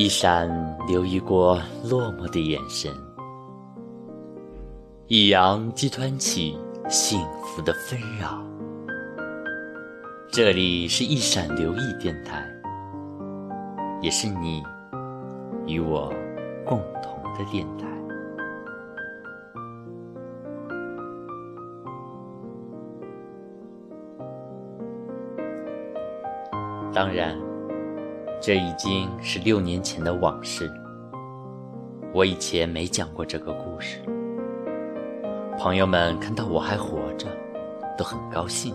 一闪流溢过落寞的眼神，一扬激湍起幸福的纷扰。这里是一闪留意电台，也是你与我共同的电台。当然。这已经是六年前的往事。我以前没讲过这个故事，朋友们看到我还活着，都很高兴。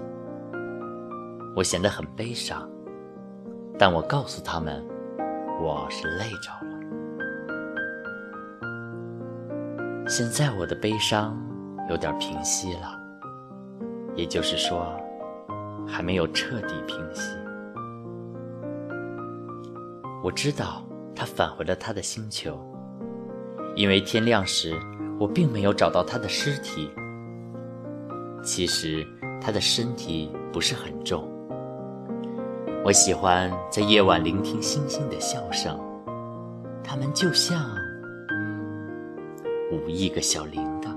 我显得很悲伤，但我告诉他们，我是累着了。现在我的悲伤有点平息了，也就是说，还没有彻底平息。我知道他返回了他的星球，因为天亮时我并没有找到他的尸体。其实他的身体不是很重。我喜欢在夜晚聆听星星的笑声，它们就像五亿个小铃铛。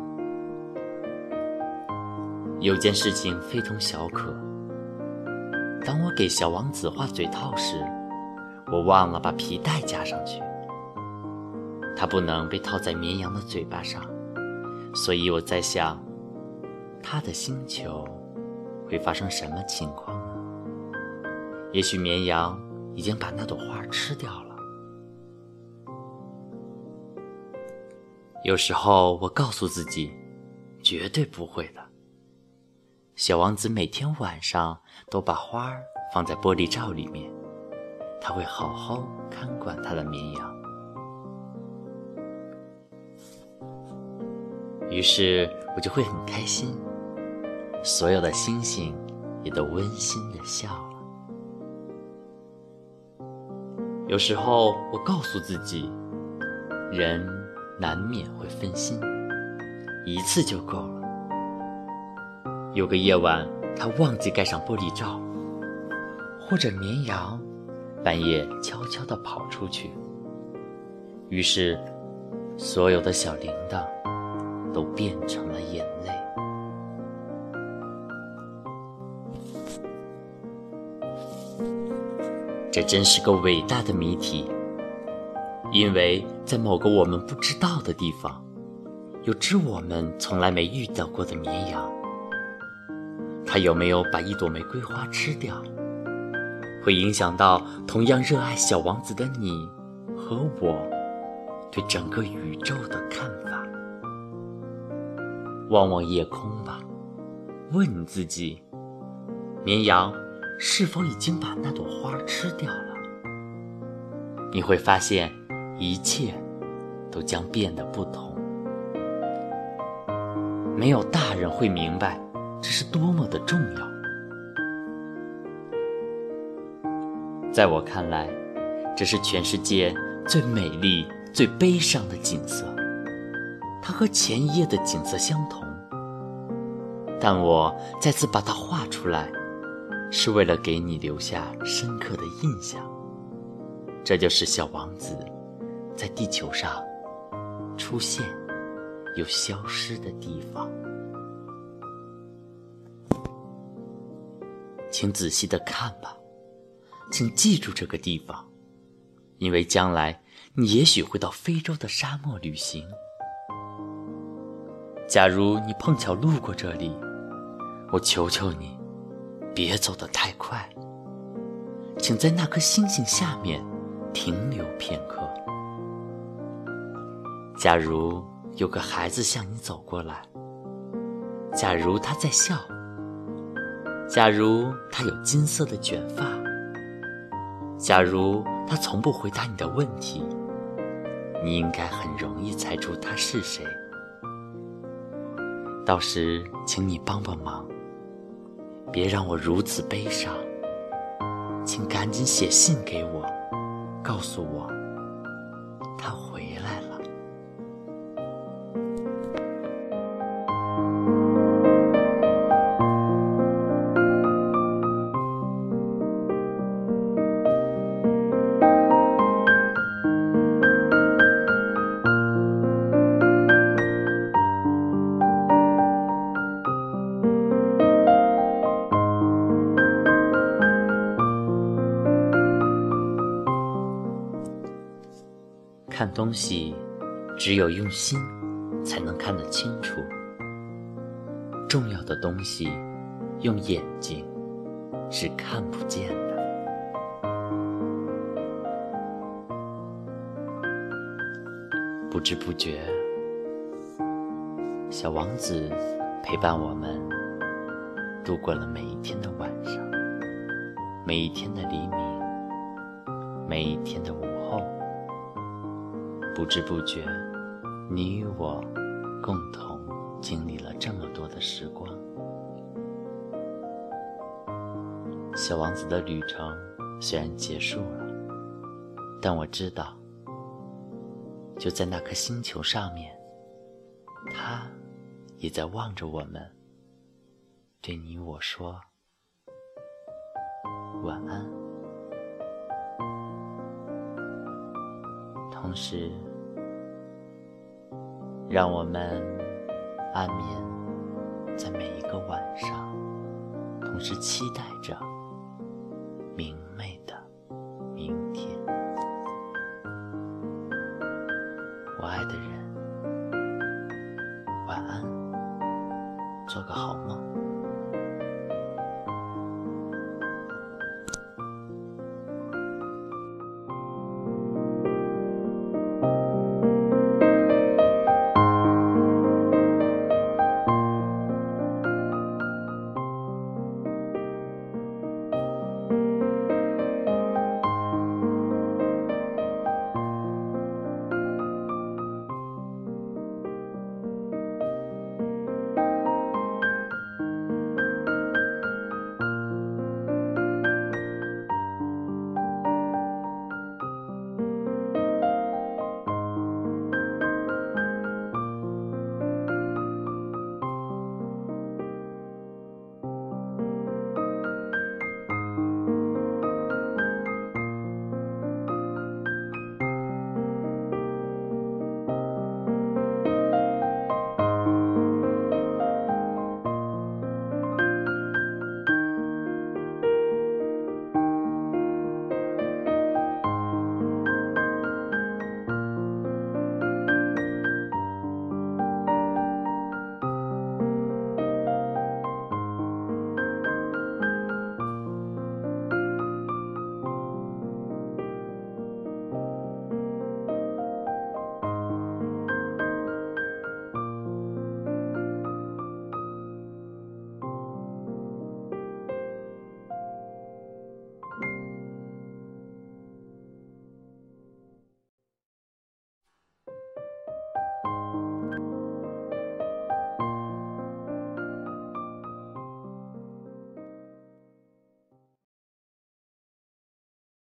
有件事情非同小可，当我给小王子画嘴套时。我忘了把皮带加上去，它不能被套在绵羊的嘴巴上，所以我在想，它的星球会发生什么情况呢？也许绵羊已经把那朵花吃掉了。有时候我告诉自己，绝对不会的。小王子每天晚上都把花放在玻璃罩里面。他会好好看管他的绵羊，于是我就会很开心，所有的星星也都温馨的笑了。有时候我告诉自己，人难免会分心，一次就够了。有个夜晚，他忘记盖上玻璃罩，或者绵羊。半夜悄悄地跑出去，于是所有的小铃铛都变成了眼泪。这真是个伟大的谜题，因为在某个我们不知道的地方，有只我们从来没遇到过的绵羊。它有没有把一朵玫瑰花吃掉？会影响到同样热爱小王子的你和我对整个宇宙的看法。望望夜空吧，问自己：绵羊是否已经把那朵花吃掉了？你会发现，一切都将变得不同。没有大人会明白这是多么的重要。在我看来，这是全世界最美丽、最悲伤的景色。它和前一夜的景色相同，但我再次把它画出来，是为了给你留下深刻的印象。这就是小王子在地球上出现又消失的地方。请仔细的看吧。请记住这个地方，因为将来你也许会到非洲的沙漠旅行。假如你碰巧路过这里，我求求你，别走得太快，请在那颗星星下面停留片刻。假如有个孩子向你走过来，假如他在笑，假如他有金色的卷发。假如他从不回答你的问题，你应该很容易猜出他是谁。到时，请你帮帮忙，别让我如此悲伤。请赶紧写信给我，告诉我看东西，只有用心才能看得清楚。重要的东西，用眼睛是看不见的。不知不觉，小王子陪伴我们度过了每一天的晚上，每一天的黎明，每一天的午后。不知不觉，你与我共同经历了这么多的时光。小王子的旅程虽然结束了，但我知道。就在那颗星球上面，他也在望着我们，对你我说晚安。同时，让我们安眠在每一个晚上，同时期待着明媚的明天。我爱的人，晚安，做个好梦。